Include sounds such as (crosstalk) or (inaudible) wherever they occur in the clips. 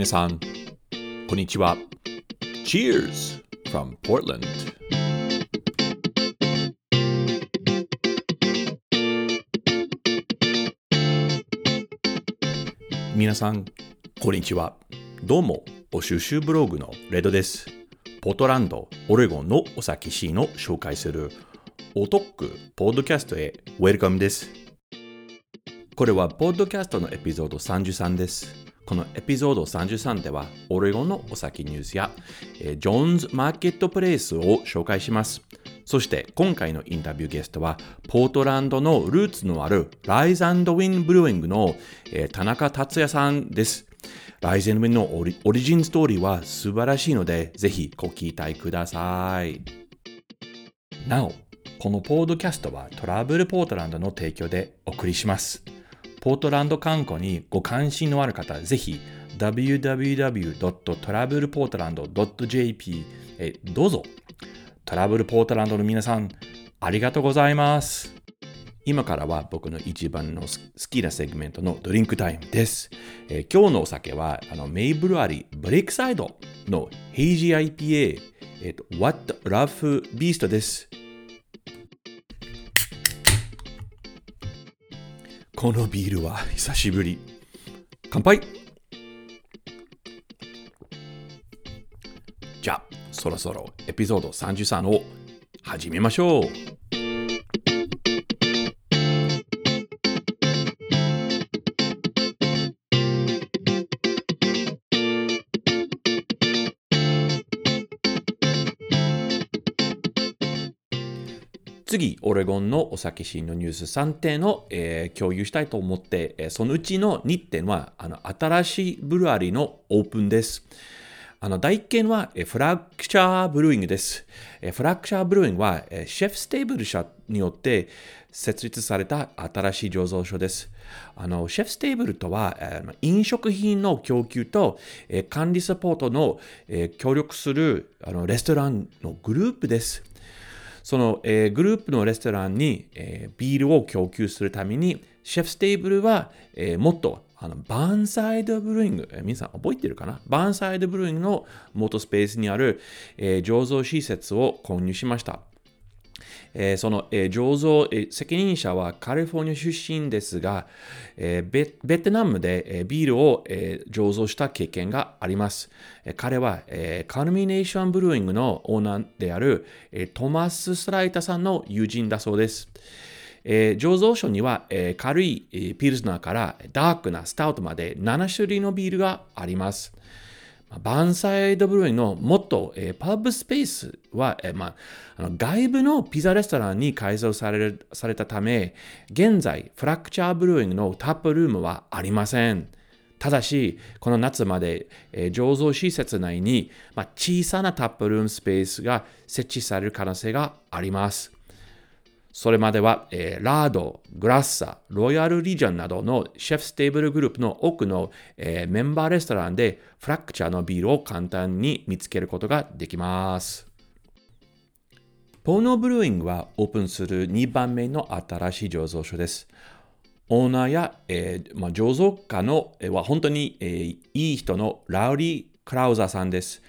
皆さん、こんにちは。Cheers from Portland! 皆さん、こんにちは。どうも、お収集ブログのレドです。ポートランド、オレゴンのお酒シーンを紹介するおトックポッドキャストへウェルカムです。これはポッドキャストのエピソード33です。このエピソード33では、オレゴンのお酒ニュースや、えジョーンズマーケットプレイスを紹介します。そして今回のインタビューゲストは、ポートランドのルーツのあるライズウィンブルーイングの、え田中達也さんです。ライゼンウィンのオリオリジンストーリーは素晴らしいので、ぜひご期待ください。なお、このポードキャストはトラブルポートランドの提供でお送りします。ポートランド観光にご関心のある方、ぜひ www.travelportland.jp へどうぞ。トラブルポートランドの皆さん、ありがとうございます。今からは僕の一番の好きなセグメントのドリンクタイムです。えー、今日のお酒はあのメイブルアリーブレイクサイドのヘイジ IPA、えーと、What Rough Beast です。このビールは久しぶり。乾杯じゃあ、そろそろエピソード33を始めましょう。次、オレゴンのお酒シーンのニュース3点を、えー、共有したいと思って、えー、そのうちの2点は、あの新しいブルワリーのオープンです。あの、第1件は、え Fracture Brewing です。え Fracture Brewing は、え ChefStable 社によって設立された新しい醸造所です。あの、 ChefStable とは、え飲食品の供給と、え管理サポートの、え協力するあのレストランのグループです。その、えー、グループのレストランに、えー、ビールを供給するために、シェフステーブルは、えー、もっとあのバーンサイドブルーイング、え、皆さん覚えてるかな？バーンサイドブルーイングの元スペースにある、え、醸造施設を購入しました。えー、その、えー、醸造、えー、責任者はカリフォルニア出身ですが、えー、ベベトナムで、えー、ビールを、えー、醸造した経験があります。えー、彼は、えー、 Culmination Brewing のオーナーである、えー、トマス・スライタさんの友人だそうです。えー、醸造所には、えー、軽い、えー、ピルスナーからダークなスタウトまで7種類のビールがあります。 Burnside Brewing のもと、えー、パブスペースは、えーまあ、あの外部のピザレストランに改造されされたため、現在、 Fracture Brewing のタップルームはありません。ただし、この夏まで、えー、醸造施設内に、まあ、小さなタップルームスペースが設置される可能性があります。それまでは、えー、ラード、グラッサ、ロイヤルリージョンなどのシェフステーブルグループの多くの、えー、メンバーレストランでフラクチャーのビールを簡単に見つけることができます。ポーノブルーイングはオープンする2番目の新しい醸造所です。オーナーや、えーまあ、醸造家の、えー、は本当に、えー、いい人のラウリー・クラウザーさんです。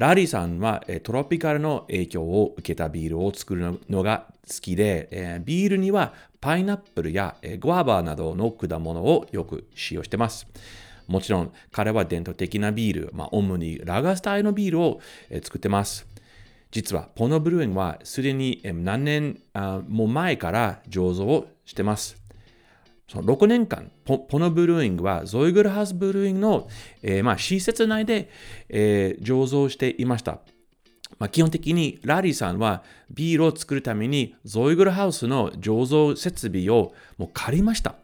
ラリーさんはトロピカルの影響を受けたビールを作るのが好きで、ビールにはパイナップルやグアバーなどの果物をよく使用してます。もちろん彼は伝統的なビール、まあ、主にラガスタイのビールを作ってます。実はポノブルーンはすでに何年も前から醸造をしてます。その6年間ポ、ポノブルーイングはゾイグルハウスブルーイングの、えー、まあ、施設内で、えー、醸造していました。まあ、基本的にラリーさんはビールを作るためにゾイグルハウスの醸造設備をもう借りました。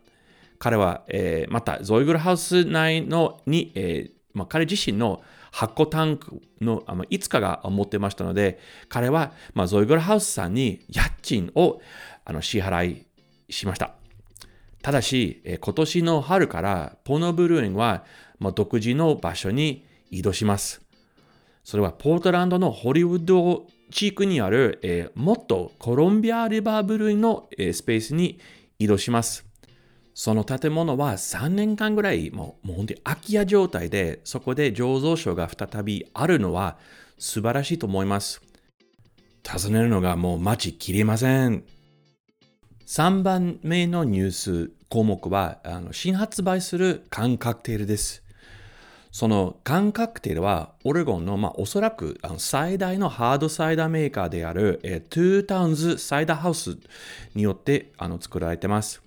彼は、えー、またゾイグルハウス内のに、えーまあ、彼自身の発酵タンクのあのいつかが持ってましたので、彼は、まあ、ゾイグルハウスさんに家賃をあの支払いしました。ただし、今年の春からポノブルーインは独自の場所に移動します。それはポートランドのホリウッド地区にある、えー、もっとコロンビアリバーブルーインの、えー、スペースに移動します。その建物は3年間ぐらいもうもう本当に空き家状態で、そこで醸造所が再びあるのは素晴らしいと思います。尋ねるのがもう待ちきれません。3番目のニュース項目はあの新発売する缶カクテルです。その缶カクテルはオレゴンの、まあ、おそらくあの最大のハードサイダーメーカーである、え、トゥータウンズサイダーハウスによってあの作られています。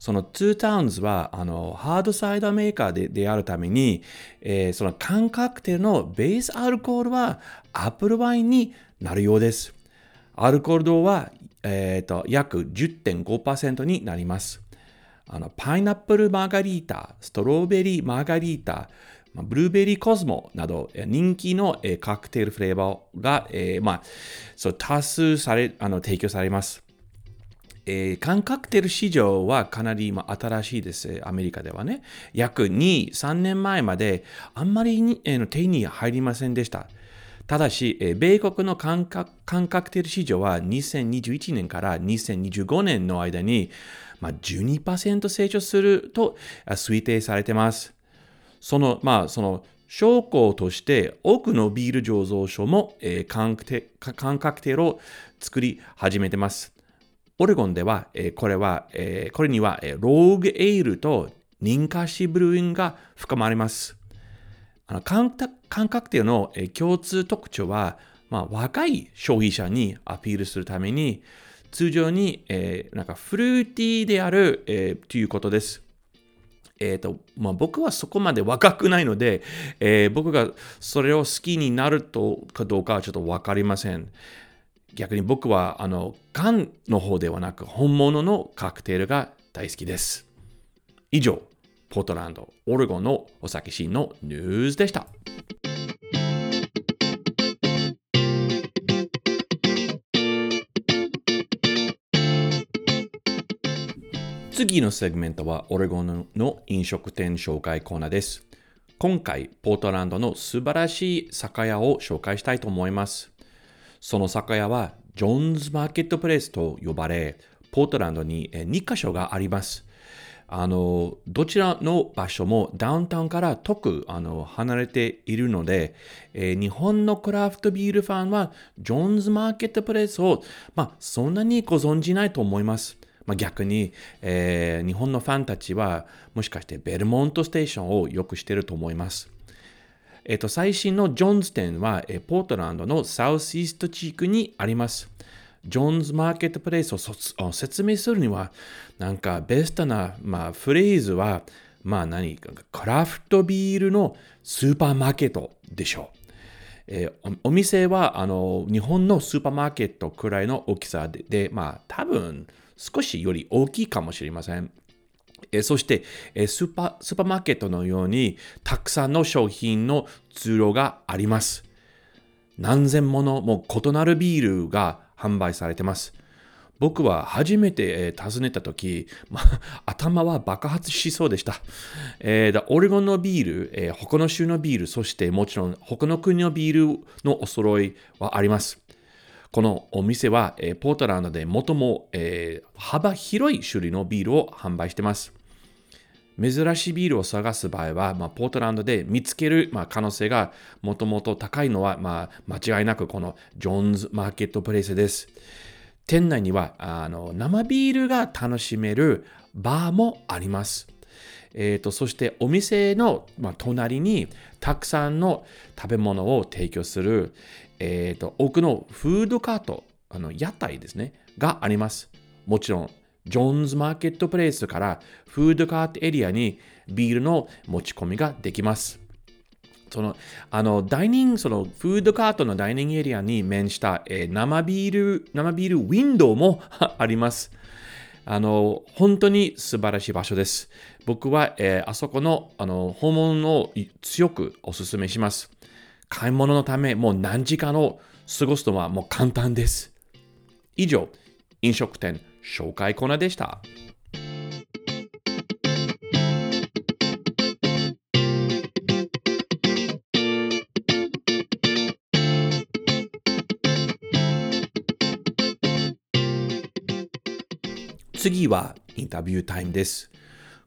そのトゥータウンズはあのハードサイダーメーカーでであるために、えー、その缶カクテルのベースアルコールはアップルワインになるようです。アルコール度は、えーと、約10.5%になります。あのパイナップルマーガリータ、ストローベリーマーガリータ、ブルーベリーコスモなど人気のカクテルフレーバーが、えーまあ、そう多数されあの提供されます。えー、缶カクテル市場はかなり今新しいです。アメリカではね。約2、3年前まであんまりに、えー、手に入りませんでした。ただし、えー、米国の缶カクテル市場は2021年から2025年の間に、まあ、12%成長すると推定されています。その、まあ、その証拠として多くのビール醸造所も、えー、缶カクテルを作り始めています。オレゴンでは、えー、これは、えー、これには、えー、ローグエールと認可しブルーインが含まれます。あの感覚テルの、えー、共通特徴は、まあ、若い消費者にアピールするために、通常に、えー、なんかフルーティーである、えー、ということです。えーとまあ、僕はそこまで若くないので、えー、僕がそれを好きになるとかどうかはちょっと分かりません。逆に僕はあの缶の方ではなく本物のカクテルが大好きです。以上、ポートランド、オレゴンのお酒シーンのニュースでした。次のセグメントはオレゴンの飲食店紹介コーナーです。今回、ポートランドの素晴らしい酒屋を紹介したいと思います。その酒屋はジョーンズマーケットプレイスと呼ばれ、ポートランドに2カ所があります。あの、どちらの場所もダウンタウンから遠くあの離れているので、えー、日本のクラフトビールファンはジョーンズマーケットプレイスを、まあ、そんなにご存じないと思います。まあ、逆に、えー、日本のファンたちはもしかしてベルモントステーションをよくしてると思います。えっ、と、最新のジョーンズ店は、えポートランドのサウスイースト地区にあります。ジョーンズマーケットプレイスを説明するには、なんかベストな、まあ、フレーズは、まあ何、クラフトビールのスーパーマーケットでしょう。えー、お店はあの日本のスーパーマーケットくらいの大きさで、でまあ多分少しより大きいかもしれません。えそして、えスーパー、スーパーマーケットのようにたくさんの商品の通路があります。何千ものもう異なるビールが販売されています。僕は初めて、え訪ねた時、ま (laughs) 頭は爆発しそうでした。えー、オレゴンのビール、えー、他の州のビール、そしてもちろん他の国のビールのお揃いはあります。このお店は、えー、ポートランドで最も、えー、幅広い種類のビールを販売しています。珍しいビールを探す場合は、まあ、ポートランドで見つける、まあ、可能性がもともと高いのは、まあ、間違いなくこのジョーンズマーケットプレイスです。店内にはあの生ビールが楽しめるバーもあります。えーと、そしてお店の、まあ、隣にたくさんの食べ物を提供する、えーと、多くのフードカート、あの屋台ですね、があります。もちろん、ジョーンズマーケットプレイスからフードカートエリアにビールの持ち込みができます。その、あの、ダイニング、その、フードカートのダイニングエリアに面した、えー、生ビール、生ビールウィンドウも (laughs) あります。あの、本当に素晴らしい場所です。僕は、えー、あそこの、あの、訪問を強くお勧めします。買い物のため、もう何時間を過ごすのはもう簡単です。以上、飲食店紹介コーナーでした。次はインタビュータイムです。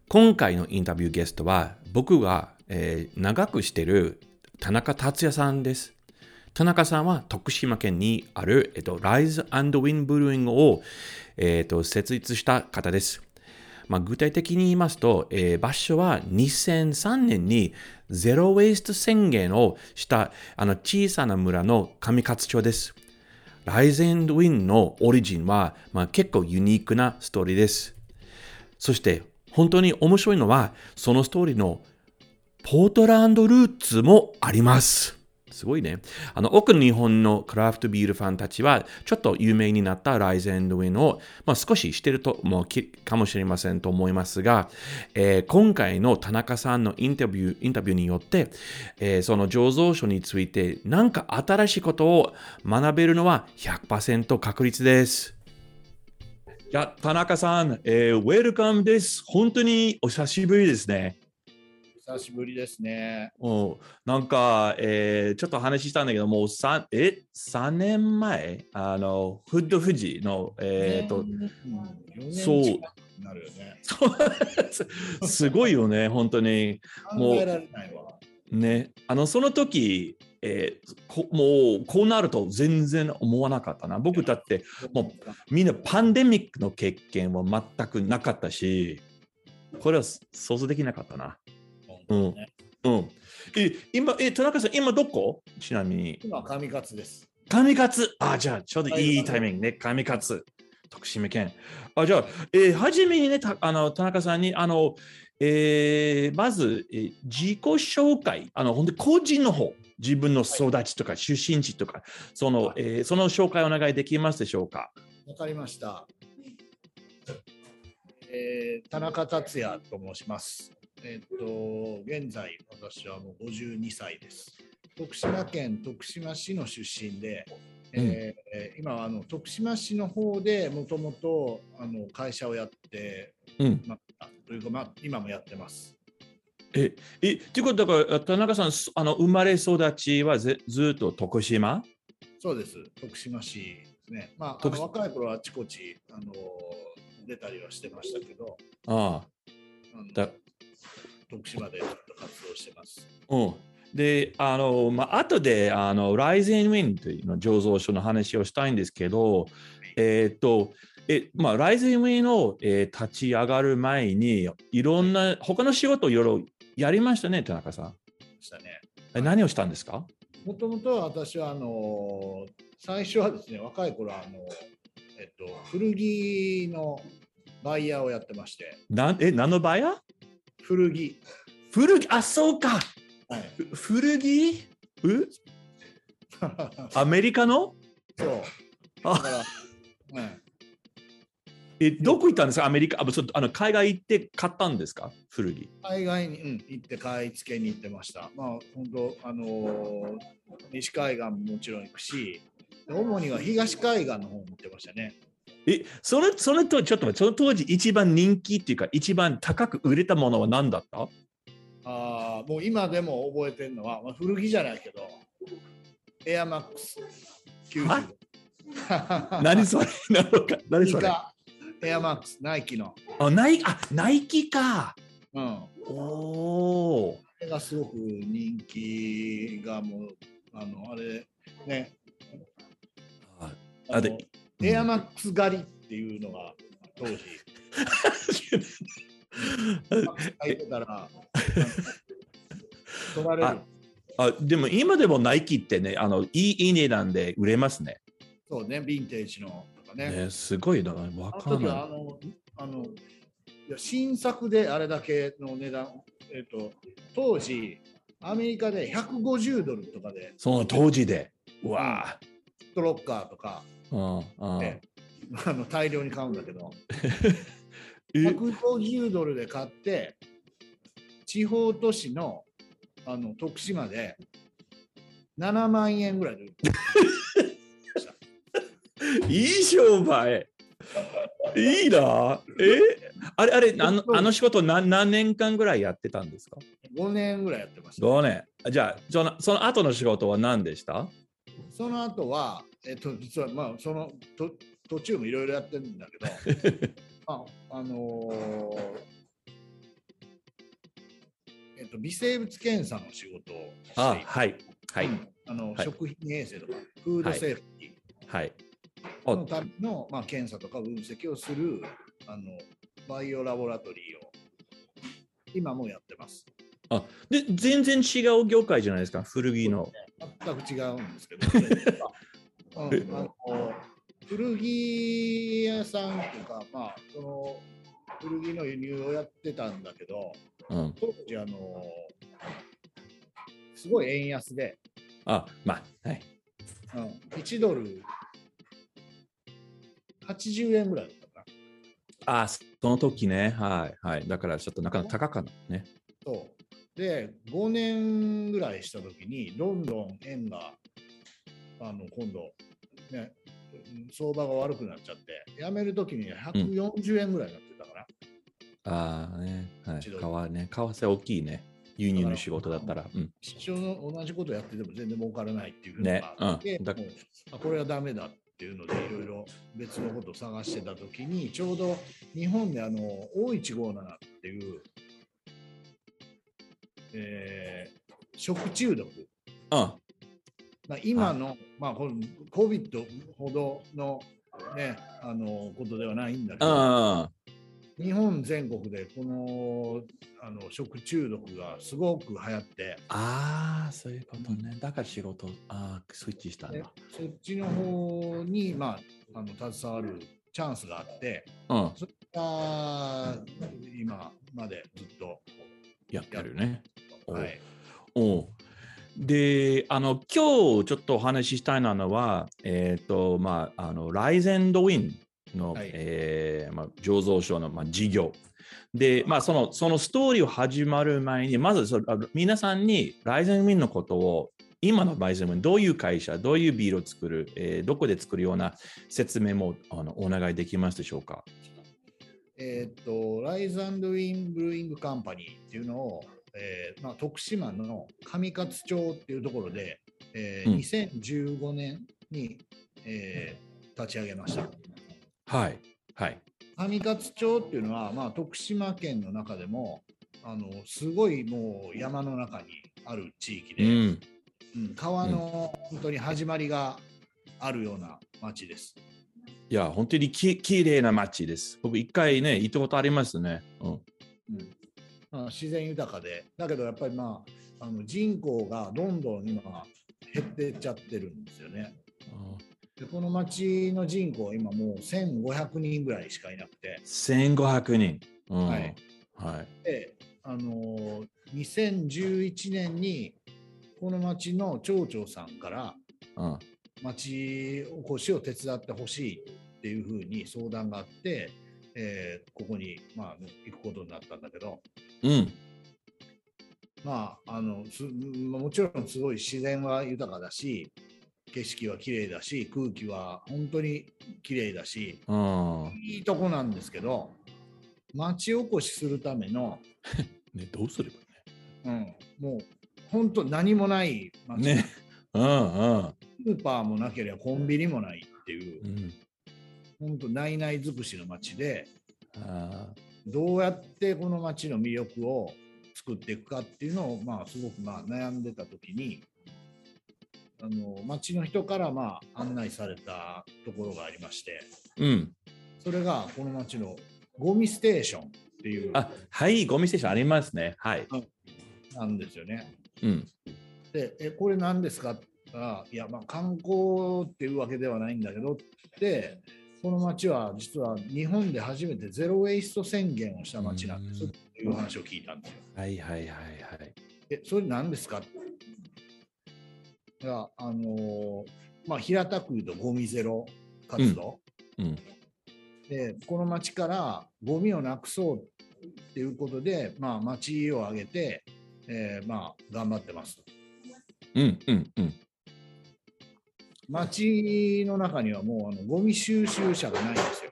今回のインタビューゲストは僕が、えー長くしてる田中達也さんです。田中さんは徳島県にある、えっと、Rise and Win ブルーイングを、えっと、設立した方です。まあ、具体的に言いますと、えー場所は2003年にゼロ・ウェイスト宣言をしたあの小さな村の上勝町です。ライゼンドウィンのオリジンは、まあ、結構ユニークなストーリーです。そして本当に面白いのは、そのストーリーのポートランドルーツもあります。すごいね。あの、多くの日本のクラフトビールファンたちは、ちょっと有名になったライゼンドウィンを、まあ、少ししてるともきかもしれませんと思いますが、えー今回の田中さんのインタビューインタビューによって、えーその醸造所について何か新しいことを学べるのは100%確率です。じゃ、田中さん、えーウェルカムです。本当にお久しぶりですね。久しぶりですね。うんなんか、えーちょっと話したんだけど、もう 3, え？3年前、あの、フッド富士の、えっ、と、うん、そう4年近くなるよね。すごいよね、本当に。もう。ね、あの、その時、えーこもう、こうなると全然思わなかったな。僕だって、もみんなパンデミックの経験は全くなかったし、これは想像できなかったな。うんねうん。え、今、え、田中さん、今どこ？ちなみに。今、上勝です。神勝？あ、じゃあ、ちょうどいいタイミングね。神勝徳島県。あ、じゃあ、えー、初めにね、たあの田中さんに、あの、えーまず、えー自己紹介、あの、本当に個人の方、自分の育ちとか、出身地とか、その、えーその紹介お願いできますでしょうか？わかりました。えー田中達也と申します。えっ、と、現在、私はもう52歳です。徳島県徳島市の出身で、えー今はあの徳島市の方でもともとあの会社をやってうん。まあというか、まあ、今もやってます。え、え、ということだから、田中さん、すあの生まれ育ちはずずっと徳島？そうです、徳島市ですね。まあ、あ若い頃はあちこち、あの出たりはしてましたけど、ああのだ徳島で活動してます。あ。うん。で、あの、まあ、後で、あの、ライゼンウィンというの醸造所の話をしたいんですけど、えーっと、え、まあ、ライゼンウィンを、えー立ち上がる前に、いろんな、他の仕事をいろいろやりましたね、田中さん。したね。え何をしたんですか？もともと私はあの最初はですね、若い頃はあの、えっと、古着のバイヤーをやってまして、なんえ、何の場合や古着。古着、あ、そうか。はい、ふ古着？う (laughs) アメリカの？そう。だあえ、どこ行ったんですか？アメリカ？あそうあの海外行って買ったんですか？古着。海外に、うん、行って買い付けに行ってました。まあ、本当、あのー西海岸ももちろん行くし、主には東海岸の方も行ってましたね。え、それ、それと、ちょっと待って、その当時一番人気っていうか、一番高く売れたものは何だった？あーもう今でも覚えてるのは、まあ、古着じゃないけど、エアマックス90。何それ？なのか何それ？かエアマックス、ナイキの。あ、ナイあ、ナイキか。うん。おおこれがすごく人気がもう、あの、あれ、ね。ああのでエアマックス狩りっていうのが当時、入ってたら、取られる。あでも今でもナイキってね、あのいいいい値段で売れますね。そうね、ヴィンテージのとかね。ねすごいな。わかんない。の、あの、いや新作であれだけの値段、えっ、と、当時、アメリカで150ドルとかで、その当時で。うわストロッカーとか、あ、うんうんね (laughs) あの大量に買うんだけど、(laughs) え？150ドルで買って、地方都市のあの徳島で7万円ぐらいで (laughs) いい商売。いいな。え？あれ、あれ、あのあの仕事何何年間ぐらいやってたんですか？5年ぐらいやってました。?5 年。じゃあ、そのその後の仕事は何でした？その後は、えっと、実は、まあ、そのと途中もいろいろやってるんだけど、(laughs) まあ、あのーえっと、微生物検査の仕事をしていあ、てはい。はい。うんあのはい食品衛生とか、フードセーフティはい。ーのための、まあ、検査とか分析をするあのバイオラボラトリーを今もやってます。で、全然違う業界じゃないですか、古着の。全く違うんですけど、(laughs) うんあの古着屋さんとか、まあ、その古着の輸入をやってたんだけど、うん。当時あの、すごい円安で、あ、まあ、はい。うん、1ドル80円ぐらいだったかな。あ、その時ね。はい。はい。だからちょっとなかなか高かったね。そうで、5年ぐらいしたときに、どんどん円があの今度、ね、相場が悪くなっちゃって、やめるときに140円ぐらいになってたから、ああね。はい。為ね。為替大きいね。輸入の仕事だったら。うん。一緒の同じことやってても全然儲からないっていうのねがあって、うんあこれはダメだっていうので、いろいろ別のことを探してたときに、ちょうど日本であの O157 っていう、えー食中毒。うん。まあ、今の、まあ、この COVID ほどの,、ね、あのことではないんだけど、あ日本全国でこのあの食中毒がすごく流行って、あー、そういうことね。だから仕事、ああ、スイッチしたんでだ。そっちの方に、まあ、あの携わるチャンスがあって、うん。それが今までずっと、やってるね。おはい、おうで、あの、今日ちょっとお話ししたいのは、えっ、と、まあ、あの、ライゼンドウィンの、はいえーまあ、醸造所の、まあ、事業。で、まあ、その、そのストーリーを始まる前に、まずそ皆さんにライゼンウィンのことを、今のライゼンウィン、どういう会社、どういうビールを作る、えーどこで作るような説明もあのお願いできますでしょうか？えーっと、ライズウィン・ブルーイング・カンパニーっていうのを、えーまあ、徳島の上勝町っていうところで、えーうん2015年に、えー立ち上げました。はい。はい。上勝町っていうのは、まあ、徳島県の中でもあのすごいもう山の中にある地域で、うん。うん川の本当に始まりがあるような町です。いや、本当にききれいな街です。僕、一回ね、行ったことありますね。うん。うんまあ、自然豊かで、だけどやっぱり、まあ、あの人口がどんどん今減ってっちゃってるんですよね。でこの町の人口は今もう1500人ぐらいしかいなくて、1500人。うん、はい。はい。であのー2011年にこの町の町長さんからうん。町おこしを手伝ってほしいっていうふうに相談があって、えーここに、まあ、行くことになったんだけど、うん。まあ、あのすもちろんすごい自然は豊かだし景色は綺麗だし空気は本当に綺麗だしうん。いいとこなんですけど町おこしするための、(laughs) ね、どうすればうん、もう本当何もない町、ね。うんうん。スーパーもなければコンビニもないっていううん。本当ないない尽くしの町であどうやってこの町の魅力を作っていくかっていうのを、まあ、すごくまあ悩んでた時にあの町の人からまあ案内されたところがありましてーうん。それがこの町のゴミステーションっていうあ、はい、ゴミステーションありますね。はい。なんですよね。うん。でえこれ何ですか？って言ったらいやまあ観光っていうわけではないんだけどってこの町は実は日本で初めてゼロ・ウェイスト宣言をした町なんですっていう話を聞いたんですよ。はいはいはいはい。え、それ何ですか？いや、あのーまあ、平たく言うとゴミゼロ活動、うん。で、この町からゴミをなくそうっていうことで、まあ、町を挙げて、えーまあ、頑張ってます。うんうんうん。町の中にはもうあのゴミ収集車がないんですよ。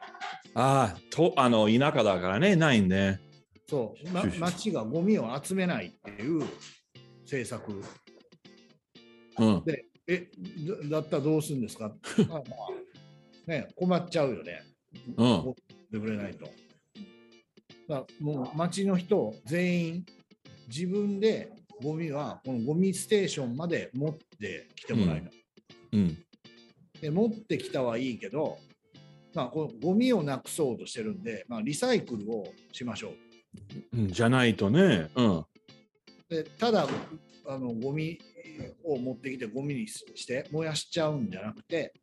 ああ、と、あの、田舎だからね、ないんで。そう、ま町がゴミを集めないっていう政策うん。で、え、だだったらどうするんですか？あ (laughs) まあね、困っちゃうよね。うん。でくれないと。だもう町の人全員自分でゴミはこのゴミステーションまで持ってきてもらえる、うん。で持ってきたはいいけど、まあ、このゴミをなくそうとしてるんで、まあ、リサイクルをしましょううんじゃないとね。うん。でただあのゴミを持ってきてゴミにして燃やしちゃうんじゃなくて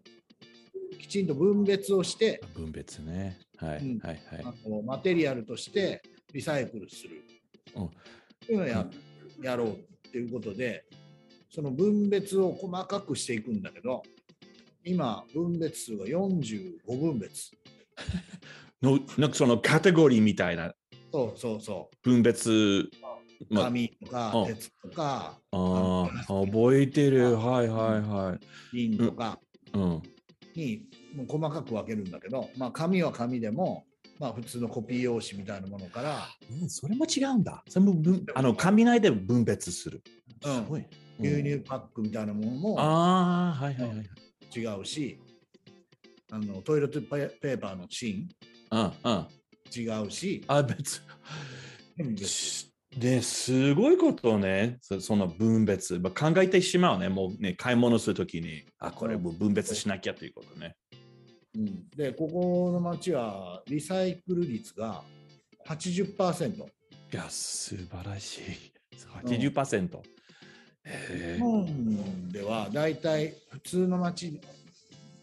きちんと分別をして分別ね。はい、うんはいはい。あのマテリアルとしてリサイクルするうんというのをや,、やろうっていうことでその分別を細かくしていくんだけど今分別数が45分別 (laughs) のなんかそのカテゴリーみたいなそうそうそ分別。うまあ紙とかうん鉄とかあー覚えてる。はいはいはい。銀とかうん。にもう細かく分けるんだけど、まあ、紙は紙でも、まあ、普通のコピー用紙みたいなものから、うんそれも違うんだ。それも分あの紙内で分別する。うんすごい。うん牛乳パックみたいなものもああ、はいはいはい。違うしあのトイレットペペーパーの芯うんうん。違うしあ、別。で、すごいことね。そその分別。まあ、考えてしまうね。もうね、買い物するときに、あ、これもう分別しなきゃということね。うん、でここの町はリサイクル率が80%いや、素晴らしい。80%。へ日本ではだいたい普通の町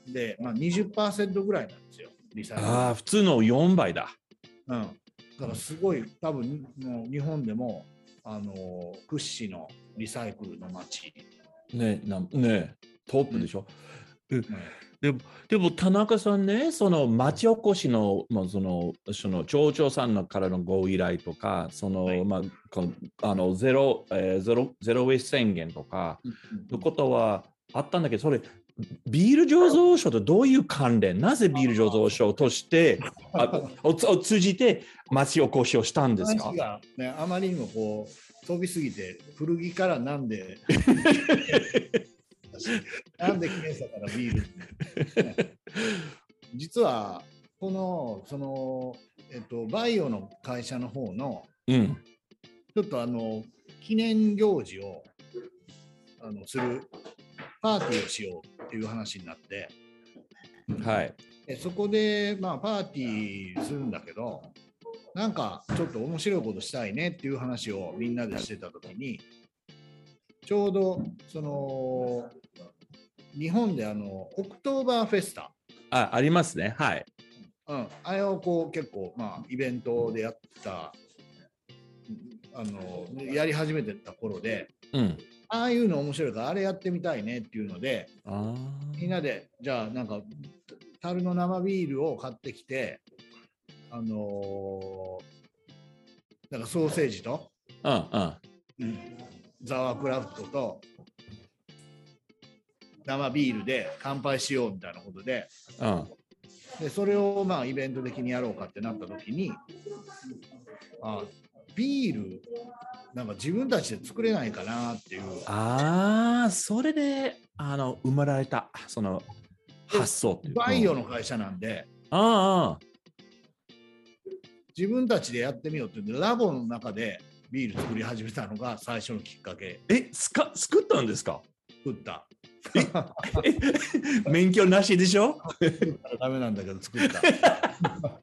で、まあ、20%ぐらいなんですよリサイクル。ああ、普通の4倍だ。うん、だからすごい多分もう日本でもあの屈指のリサイクルの街、ねなねトップでしょ？うんでも、でも田中さんね、その町おこしの、まあ、その、その町長さんのからのご依頼とか、その、はい。まあ、このあのゼロ、えーゼロ、ゼロウェイス宣言とか、のことはあったんだけど、それ、ビール醸造所とどういう関連？なぜビール醸造所として、あ (laughs) を通じて町おこしをしたんですか？話が、ね、あまりにもこう飛びすぎて古着からなんで (laughs) なんで検査からビールに、ね実はこのその、えっと、バイオの会社の方のうん。ちょっとあの記念行事をあのするパーティーをしようっていう話になってはい。でそこで、まあ、パーティーするんだけどなんかちょっと面白いことしたいねっていう話をみんなでしてた時にちょうどその日本であのオクトーバーフェスタ、あ、ありますね。はい。うん、あれをこう結構、まあ、イベントでやったあのやり始めてた頃でうん。ああいうの面白いからあれやってみたいねっていうのであみんなでじゃあなんか樽の生ビールを買ってきてあのーなんかソーセージと、あ。うんうん。ザワークラフトと生ビールで乾杯しようみたいなことでうん。でそれをまあイベント的にやろうかってなった時にあビールなんか自分たちで作れないかなっていうああ、それで、あの、生まれた、その、発想っていうか。バイオの会社なんであ自分たちでやってみようって言ってラボの中でビール作り始めたのが最初のきっかけ。あ。え、すか、作ったんですか？作った。え免許なしでしょ？ダメなんだけど作った。(laughs)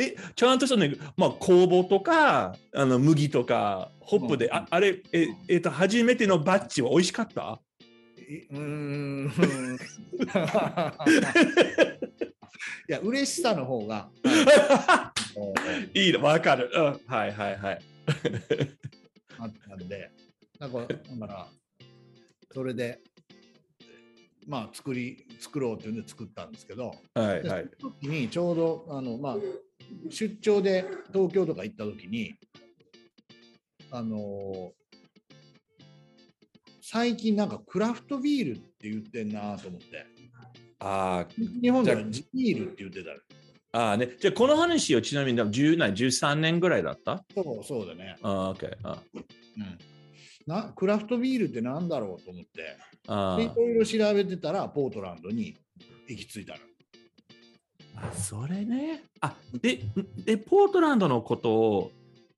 え、ちゃんとしたね、まあ、酵母とか、あの麦とか、ホップで、うん。ああれ、え、えっと、初めてのバッジは美味しかった？いうーん。(laughs) いや嬉しさの方が (laughs) いいの、わかる。うん、はいはいはい。あったんでだからだからそれでまあ作り作ろうっていうんで作ったんですけどではいはい。その時にちょうどあの、まあ、出張で東京とか行った時にあの最近なんかクラフトビールって言ってんなと思ってあ日本ではビールって言ってたよあ、ああね。じゃあ、この話をちなみに10何、13年ぐらいだった？そうそうだね、ああ、OK。あうん、なクラフトビールってなんだろうと思って。あでいろいろ調べてたらポートランドに行き着いたの。あ、それね。あ、で、で、ポートランドのことを、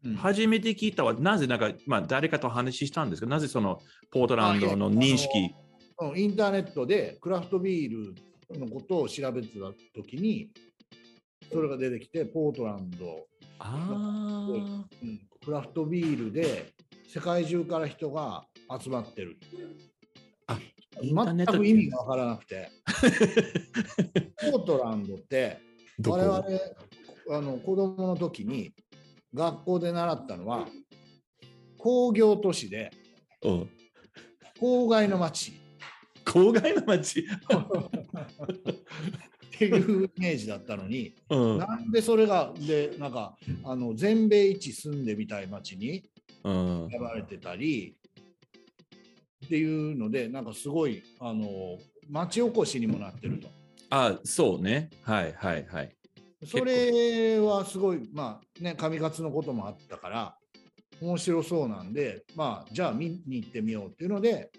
うん。初めて聞いたは、なぜなんか、まあ、誰かと話したんですか？なぜそのポートランドの認識？インターネットでクラフトビールのことを調べてた時にそれが出てきてポートランド、あうん、クラフトビールで世界中から人が集まってる。あ。全く意味が分からなくて。(laughs) ポートランドって我々あの子供の時に学校で習ったのは工業都市でうん。郊外の町郊外の街？(laughs) っていうイメージだったのに、うんなんでそれがでなんかあの全米一住んでみたい町にうん選ばれてたりっていうのでなんかすごいあの町おこしにもなってると。あ、そうね。はいはいはい。それはすごいまあね上勝のこともあったから面白そうなんでまあじゃあ見に行ってみようっていうので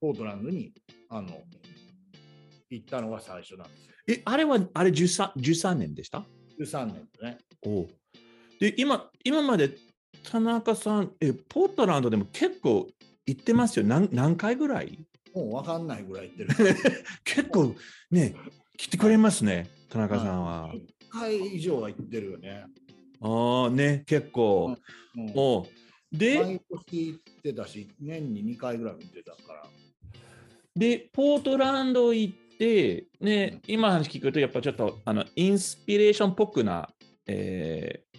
ポートランドにあの行ったのが最初なんですよ。え、あれは、あれ 13, 13年でした？13年でね。おうで、今、今まで田中さん、え、ポートランドでも結構行ってますよ。何何回ぐらい？もう分かんないぐらい行ってる。(laughs) 結構ね、来てくれますね、田中さんは。1回以上は行ってるよね。ああ、ね、結構。うんおうで、毎年行ってたし、年に2回ぐらいも行ってたから。で、ポートランド行って、ね、今話聞くと、やっぱちょっとあのインスピレーションっぽくな、えー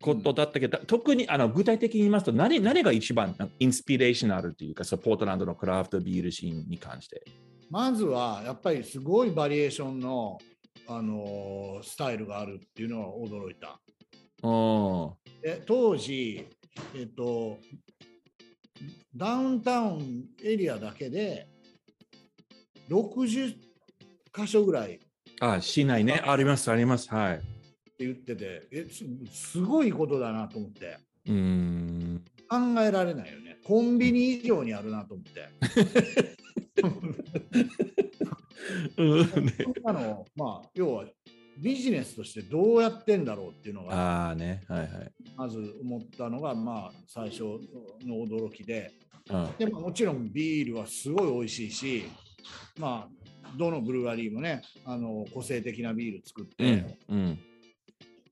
ことだったけど、特にあの具体的に言いますと何、何が一番インスピレーショナルというか、ポートランドのクラフトビールシーンに関して。まずはやっぱりすごいバリエーションの、あのースタイルがあるっていうのは驚いた。おで当時、えっと、ダウンタウンエリアだけで60箇所ぐらいってあ、市内ね、あります、あります。はい。言っててえすすごいことだなと思ってうーん。考えられないよねコンビニ以上にあるなと思って。うんねそんなの、まあ、要はビジネスとしてどうやってんだろうっていうのがああね、はいはい。まず思ったのが、まあ、最初の驚きでうんでももちろんビールはすごい美味しいし、まあ、どのブルワリーもねあの個性的なビール作って、うん、うん。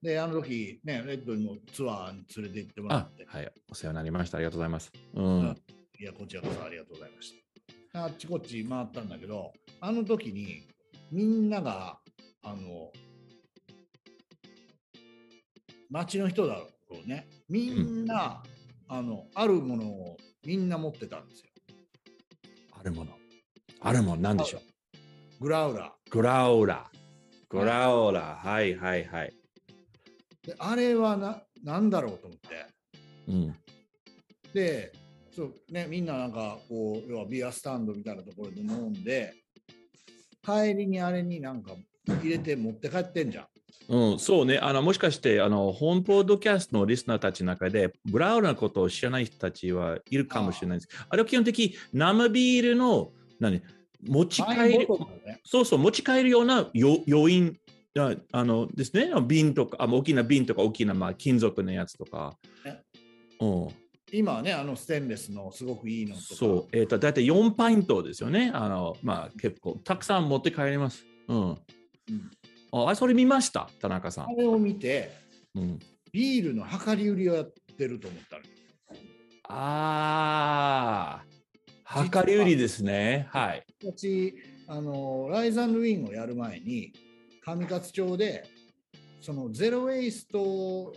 であの時ねレッドにもツアーに連れて行ってもらあって、はい、お世話になりました。ありがとうございます。ううんん。いやこちらこそありがとうございましたあっちこっち回ったんだけどあの時にみんながあの町の人だろうねみんな、あのあるものをみんな持ってたんですよあるもの。あるもの、なんでしょう？グラウラグラオラ。グラオラ。はいはいはい。ーであれはななんだろうと思ってうん。でそう、ね、みんななんかこう要はビアスタンドみたいなところで飲んで帰りにあれになんか入れて持って帰ってんじゃんうん、そうね。あの、もしかして、あの、本ポッドキャストのリスナーたちの中で、グラウラのことを知らない人たちはいるかもしれないです。あれは基本的に生ビールの、何、持ち帰り、ボトルだね。そうそう、持ち帰るようなよ要因ああのですね、瓶とか、あ大きな瓶とか大きな、まあ、金属のやつとか。ね。うん、今はねあのステンレスのすごくいいのとか。そう、えっ、と、だいたい4パイントですよね。あの、まあ、結構、たくさん持って帰ります。うん。うん。あ、それ見ました、田中さん。あれを見てうん、ビールの量り売りをやってると思ったの。ああ、量り売りですね。はい。私あのライザンウィンをやる前に上勝町でそのゼロ・ウェイスト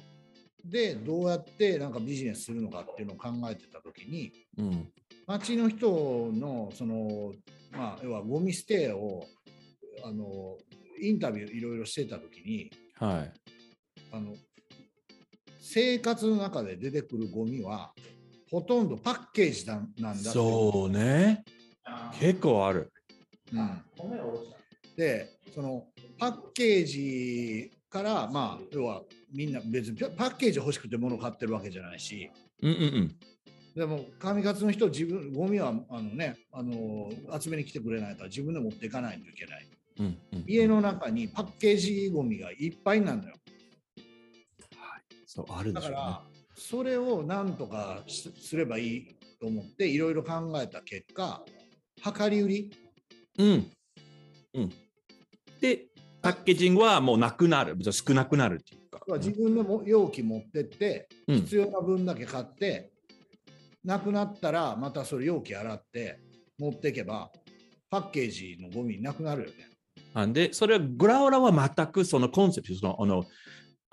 でどうやってなんかビジネスするのかっていうのを考えてた時にうん。町の人のその、まあ、要はゴミ捨てをあのインタビューいろいろしてた時にはい。あの生活の中で出てくるゴミはほとんどパッケージなんなんだそうね。結構ある。うん、でそのパッケージからまあ要はみんな別にパパッケージ欲しくて物買ってるわけじゃないしうんうんうん。でも上勝の人自分ゴミはあのねあの集めに来てくれないから自分で持っていかないといけないうんうん、家の中にパッケージゴミがいっぱいになるのよそうあるでしょうねだから。それをなんとかしすればいいと思っていろいろ考えた結果量り売りうん。うん。で、パッケージングはもうなくなる。少なくなるっていうか。自分でも容器持ってってうん必要な分だけ買って、なくなったらまたそれ容器洗って持っていけばパッケージのゴミなくなるよね。で、それはグラウラは全くそのコンセプト、そのあの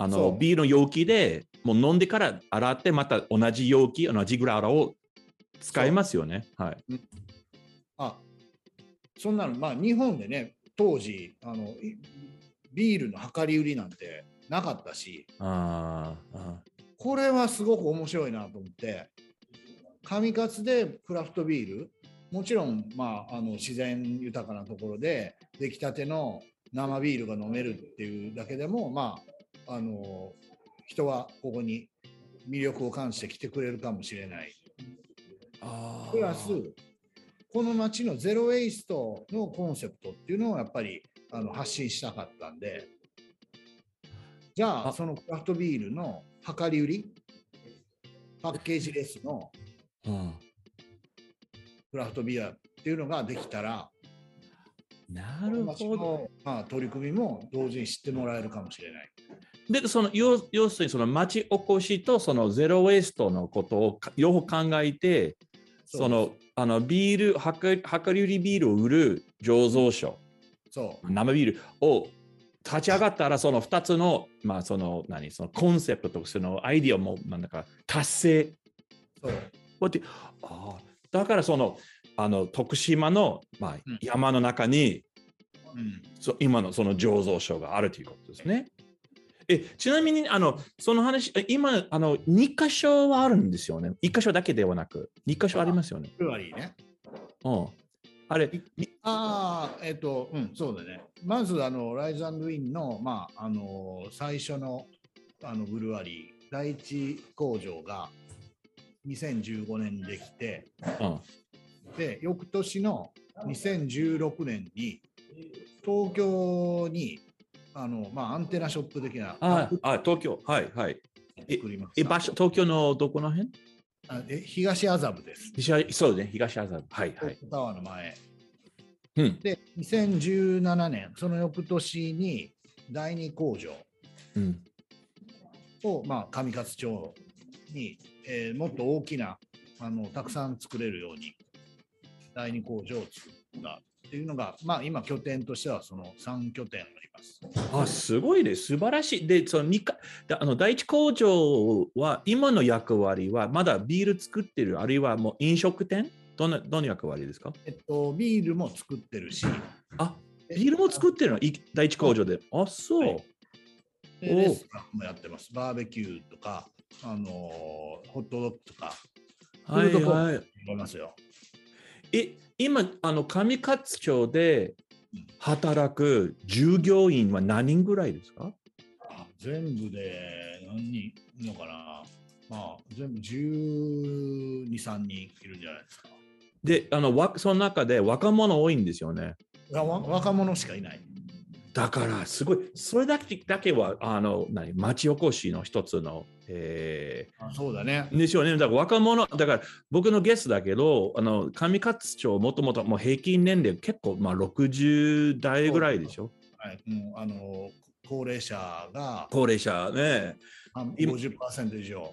あのビールの容器でもう飲んでから洗って、また同じ容器、同じグラウラを使いますよね。はい。あそんなのまあ日本でね当時あのいビールの量り売りなんてなかったしあーあこれはすごく面白いなと思って上勝でクラフトビールもちろん、まあ、あの自然豊かなところで出来たての生ビールが飲めるっていうだけでもまああの人はここに魅力を感じて来てくれるかもしれない。プラスこの街のゼロ・ウェイストのコンセプトっていうのをやっぱりあの発信したかったんでじゃああそのクラフトビールの量り売りパッケージレスのうんクラフトビアっていうのができたらなる街ほど。の、まあ、取り組みも同時に知ってもらえるかもしれない。で、その要要するにその町おこしとそのゼロ・ウェイストのことをか両方考えて、そのあのビール、量量り売りビールを売る醸造所、そう。生ビールを立ち上がったら、その2つの、まあ、その、何、そのコンセプトとそのアイディアも、なんだか、達成。そう。こうやってああだから、その、あの、徳島の、まあうん、山の中に、うん。そ今のその醸造所があるということですね。えちなみにあのその話、え今あの2箇所はあるんですよね。1箇所だけではなく、2箇所ありますよね。ブルワリーね。うん、あれ、いああ、えっ、と、うん、そうだね。まず、あの、ライズウィンの、まあ、あの、最初の、あの、ブルワリー、第一工場が2015年にできて、うん、で、翌年の2016年に、東京に、あの、まあ、アンテナショップ的な、ああ東京、はいはい。作りましたえ場所東京のどこの辺？あえ東麻布です。西そうね、東麻布。はいはい。タワーの前。うんで、2017年、その翌年に第二工場うんを、まあ、上勝町に、えーもっと大きなあの、たくさん作れるように、第二工場を作ったっていうのが、まあ、今、拠点としてはその3拠点あります。あすごいね、素晴らしい。で、その二かであの第一工場は、今の役割は、まだビール作ってる、あるいはもう飲食店？どんなどんな役割ですか？えっと、ビールも作ってるし、あビールも作ってるの？い第一工場で。あ、そう。はいレストランもやってます。バーベキューとか、あのーホットドッグとか、はいはい。やりますよ。え、今、あの上勝町で働く従業員は何人ぐらいですか？あ全部で何人いるのかな？まあ、全部12、3人いるんじゃないですか。で、あのわその中で若者多いんですよね。わ若者しかいない。だから、すごい、それだけだけは、あの、何、町おこしの一つの、えあそうだねー、。ですよね。だから若者、だから僕のゲストだけど、あの、上勝町、もともともう平均年齢結構、まあ、60代ぐらいでしょ？はい、もうあの高齢者が高齢者ね。あ今50%以上。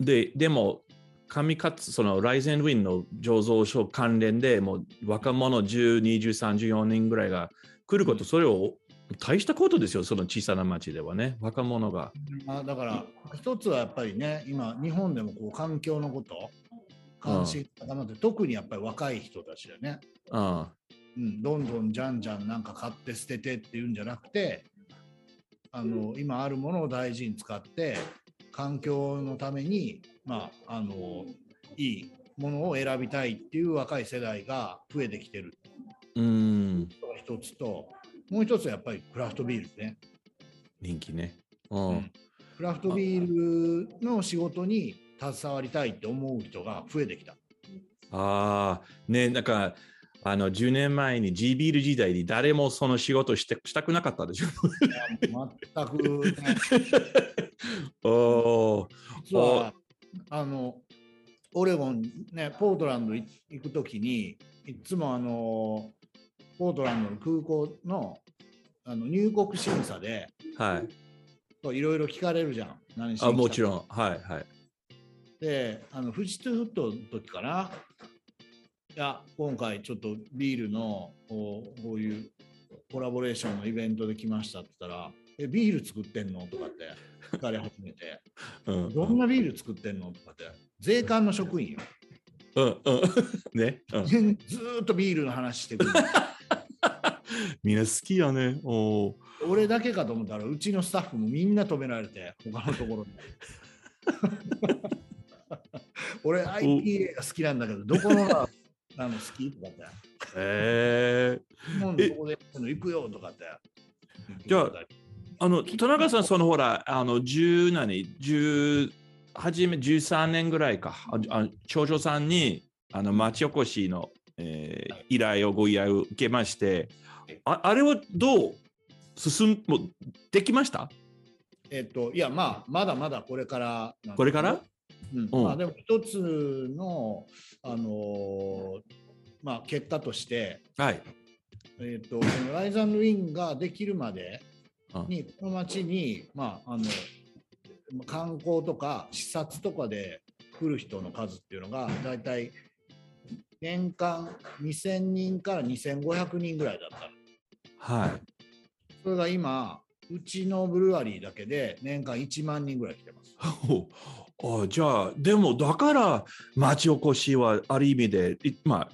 で、でも、上勝、そのライゼンウィンの醸造所関連でもう若者10、20、34人ぐらいが来ること、それを大したことですよ、その小さな町ではね、若者が。まあ、だから一つはやっぱりね今日本でもこう環境のこと関心が高まって、特にやっぱり若い人たちだよね、うんうん、どんどんじゃんじゃんなんか買って捨ててっていうんじゃなくてあの今あるものを大事に使って環境のために、まあ、あのいいものを選びたいっていう若い世代が増えてきてるうん、一つともう一つはやっぱりクラフトビールね。人気ね。うんうんクラフトビールの仕事に携わりたいって思う人が増えてきた。ああ、ね、なんか、あの10年前に G ビール時代に誰もその仕事してしたくなかったでしょ。全く、ね、(laughs) おー実はあのオレゴンねポートランドい行くときにいつもあのポートランドの空港のあの入国審査ではい。いろいろ聞かれるじゃん何しあ、もちろん。はいはい。であの富士トゥフットの時かないや今回ちょっとビールのこうこういうコラボレーションのイベントで来ましたって言ったら「えビール作ってんの?」とかって聞かれ始めて (laughs) うん「どんなビール作ってんの?」とかって税関の職員ようんうん。(laughs) ね。うんずーっとビールの話してくるみんな好きやね。おー。俺だけかと思ったらうちのスタッフもみんな止められて他のところに。(laughs) 俺 IPA が好きなんだけどどこのがあの好きとかって。えー、もうえここで行くよとかって。じゃああの田中さん、そのほら、あの10何、10初め13年ぐらいか、ああ長女さんにあの町おこしの、えー依頼をご依頼を受けまして、ああれはどう進んもうできました？えっといやまあまだまだこれからこれから？うん。うん。まあでも一つのあのーまあ結果としてはい。えっとそのライザンウィンができるまでうん。にこの町にまああの観光とか視察とかで来る人の数っていうのがだいたい年間2000人から2500人ぐらいだったの。はい。それが今うちのブルワリーだけで年間1万人ぐらい来てます。おあじゃあ、でもだから町おこしはある意味で、いまあ、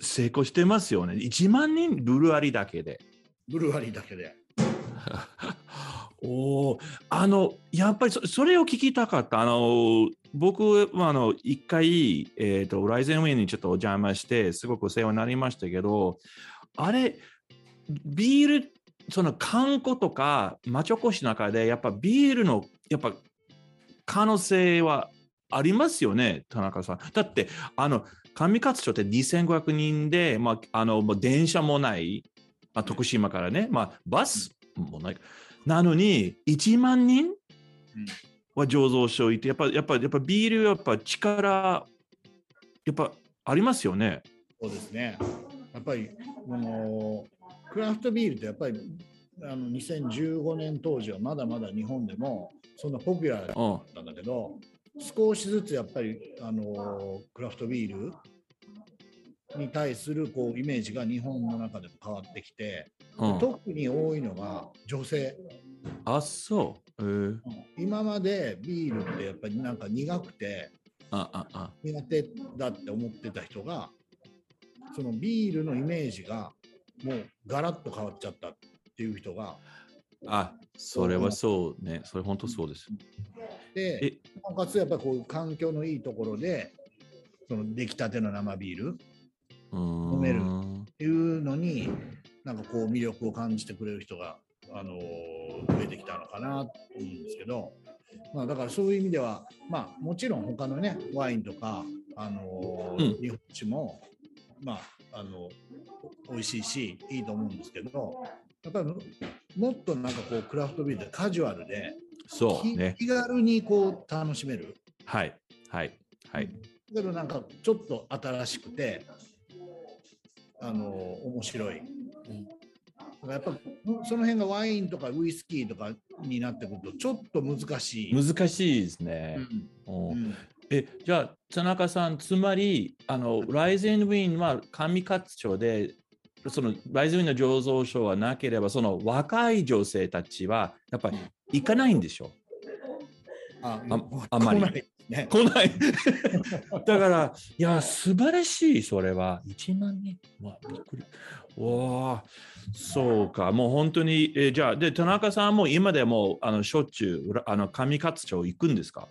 成功してますよね。1万人ブルアリだけで。ブルワリーだけで。(laughs) おお、あの、やっぱりそそれを聞きたかった。あの、僕はあの、一回、えっ、と、ライゼンウェイにちょっとお邪魔して、すごくお世話になりましたけど、あれ、ビール、その観光とか町おこしの中で、やっぱビールの、やっぱ可能性はありますよね、田中さん。だって、あの、上勝町って2500人で、まあ、あの、もう電車もない、まあ、徳島からね、まあ、バスもない。なのに、1万人は醸造所いて、やっぱ、やっぱ、やっぱビール、やっぱ力、やっぱありますよね。そうですね。やっぱり、あのクラフトビールってやっぱりあの2015年当時はまだまだ日本でもそんなポピュラーだうん。ったんだけど、少しずつやっぱりあのクラフトビールに対するこうイメージが日本の中でも変わってきて、うん、特に多いのが女性。あ、そう。えー、今までビールってやっぱりなんか苦くてあ、あ、あ。苦手だって思ってた人がそのビールのイメージがもうガラッと変わっちゃったっていう人があ、それはそうね。それ本当そうです。でえ、なおかつやっぱりこういう環境のいいところでその出来たての生ビール。飲めるていうのになんかこう魅力を感じてくれる人が、あのー増えてきたのかなと思うんですけど、まあ、だからそういう意味では、まあ、もちろん他のねワインとか、あの日本酒も、まあ、あの美味しいしいいと思うんですけどやっぱりもっとなんかこうクラフトビールでカジュアルで、そうね。気軽にこう楽しめるはい。はい。はい。けどなんかちょっと新しくてあの面白い。やっぱその辺がワインとかウイスキーとかになってくるとちょっと難しい。難しいですね。ううんんえじゃあ田中さんつまりあのライゼンウィンは上勝町でそのライゼンウィンの醸造所はなければその若い女性たちはやっぱり行かないんでしょ？あああまり。来ないね。来ない。(laughs) だからいや素晴らしいそれは。1万人わびっくり。わあそうか。もう本当にえじゃあで田中さんも今でもあのしょっちゅうあの上勝町行くんですか？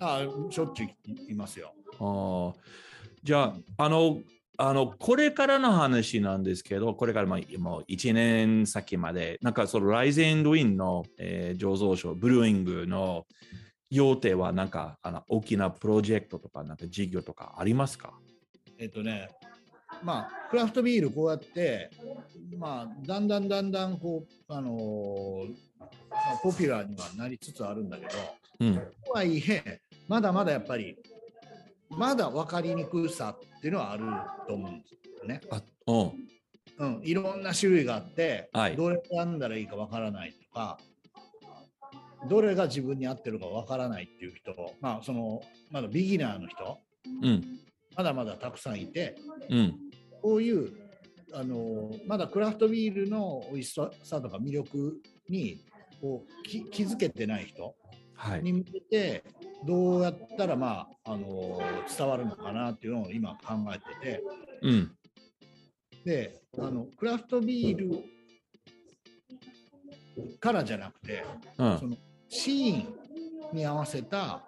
あしょっちゅういますよ。あーじゃあ、あの、あの、これからの話なんですけど、これからまあもう1年先まで、なんかそのライゼン・ウィンの、えー醸造所、ブルーイングの予定はなんかあの大きなプロジェクトとか、なんか事業とかありますか？えっとね、まあ、クラフトビールこうやって、まあ、だんだんだんだんこう、あのーまあポピュラーにはなりつつあるんだけど、うん。とはいえ、まだまだやっぱり、まだ分かりにくさっていうのはあると思うんですよね。あうん。うん、いろんな種類があって、はい。どれ選んだらいいか分からないとか、どれが自分に合ってるか分からないっていう人、まあ、そのまだビギナーの人、うん。まだまだたくさんいて、うん。こういうあのまだクラフトビールの美味しさとか魅力にこうき気づけてない人はいに向けてどうやったら、まあ、あの伝わるのかなっていうのを今考えてて。うん。であのクラフトビールからじゃなくてうん。そのシーンに合わせた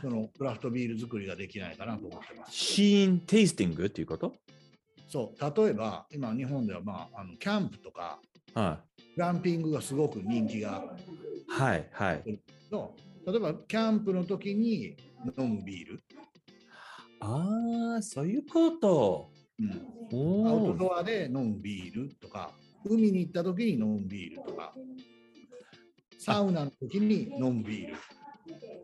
そのクラフトビール作りができないかなと思ってます。シーンテイスティングっていうこと？そう。例えば今日本では、まあ、あのキャンプとかはグランピングがすごく人気がいはい。はいの例えばキャンプの時に飲むビール、ああそういうこと。うん、アウトドアで飲むビールとか海に行った時に飲むビールとかサウナの時に飲むビール。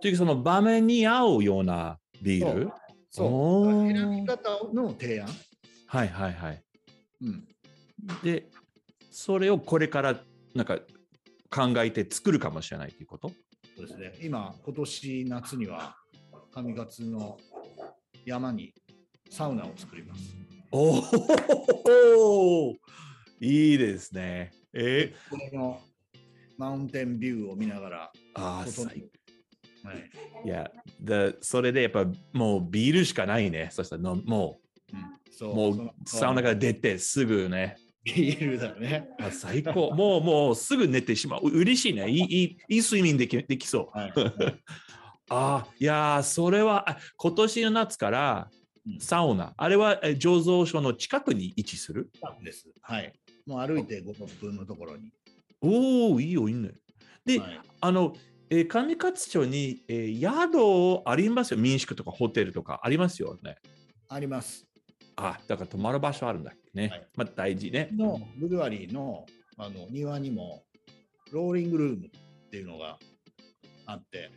というかその場面に合うようなビール？そう。選び方の提案、はいはいはい。うん、でそれをこれからなんか考えて作るかもしれないということ？そうですね。今今年夏には上勝の山にサウナを作ります。おおいいですね。え？これのマウンテンビューを見ながら、ああ整最はい。いやでそれでやっぱもうビールしかないね。そしたらのもうん、そうもそう。のサウナから出てすぐねビールだね。あ最高。もうもうすぐ寝てしまう。う嬉しいね。いいいいいい睡眠できできそう。はい、(laughs) あいやーそれはあ今年の夏からうん。サウナ、あれはえ醸造所の近くに位置する？です。はい。もう歩いて5、6分のところに。おおいいよいいね。で、はい、あの、えー上勝町に、えー宿ありますよ。民宿とかホテルとかありますよね。あります。あだから泊まる場所あるんだっけね、はい。まあ大事ね。のブルワリーのあの庭にもローリングルームっていうのがあって、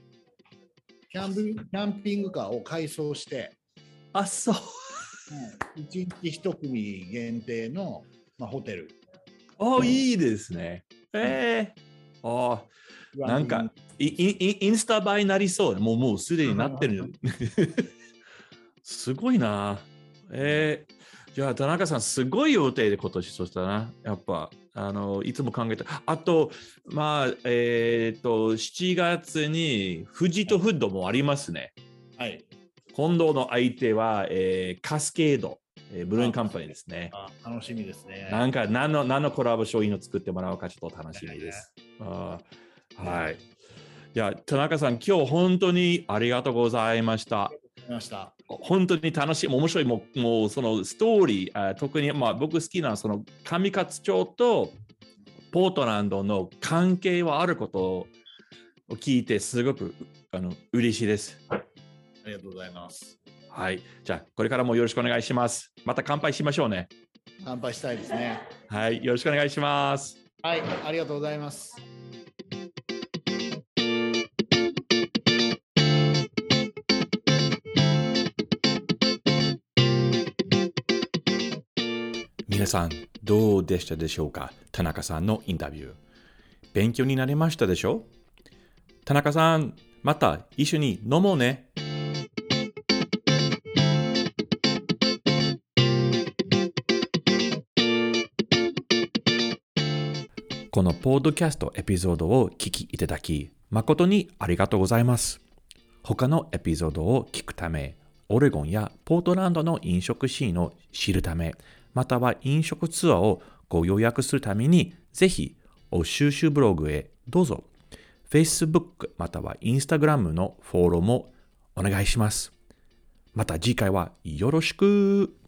キャンプキャンピングカーを改装して、あそう。1日1組限定の、まあ、ホテル。あいいですね。えー、あなんかいいいインスタ映えになりそう。もうもうすでになってる。(laughs) すごいな。えー、じゃあ田中さん、すごい予定で今年そしたな。やっぱ、あの、いつも考えた。あと、まあ、えっ、と、7月に富士とフッドもありますね。はい。今度の相手は、えーカスケード、えーブルーインカンパニーですね。あ楽しみですね。なんか何の何のコラボ商品を作ってもらうかちょっと楽しみです。あーはい。いや、田中さん、今日本当にありがとうございました。わかりました。本当に楽しい、面白い、もうもうそのストーリー、あ特に、まあ、僕好きなその上勝町とポートランドの関係はあることを聞いて、すごくあの嬉しいです。ありがとうございます。はい。じゃあ、これからもよろしくお願いします。また乾杯しましょうね。乾杯したいですね。はい。よろしくお願いします。はい、ありがとうございます。さん、どうでしたでしょうか？田中さんのインタビュー。勉強になりましたでしょ？田中さん、また一緒に飲もうね。このポッドキャストエピソードを聞きいただき、誠にありがとうございます。他のエピソードを聞くため、オレゴンやポートランドの飲食シーンを知るため、または飲食ツアーをご予約するために、ぜひ、お収集ブログへどうぞ。Facebook または Instagram のフォローもお願いします。また次回はよろしく。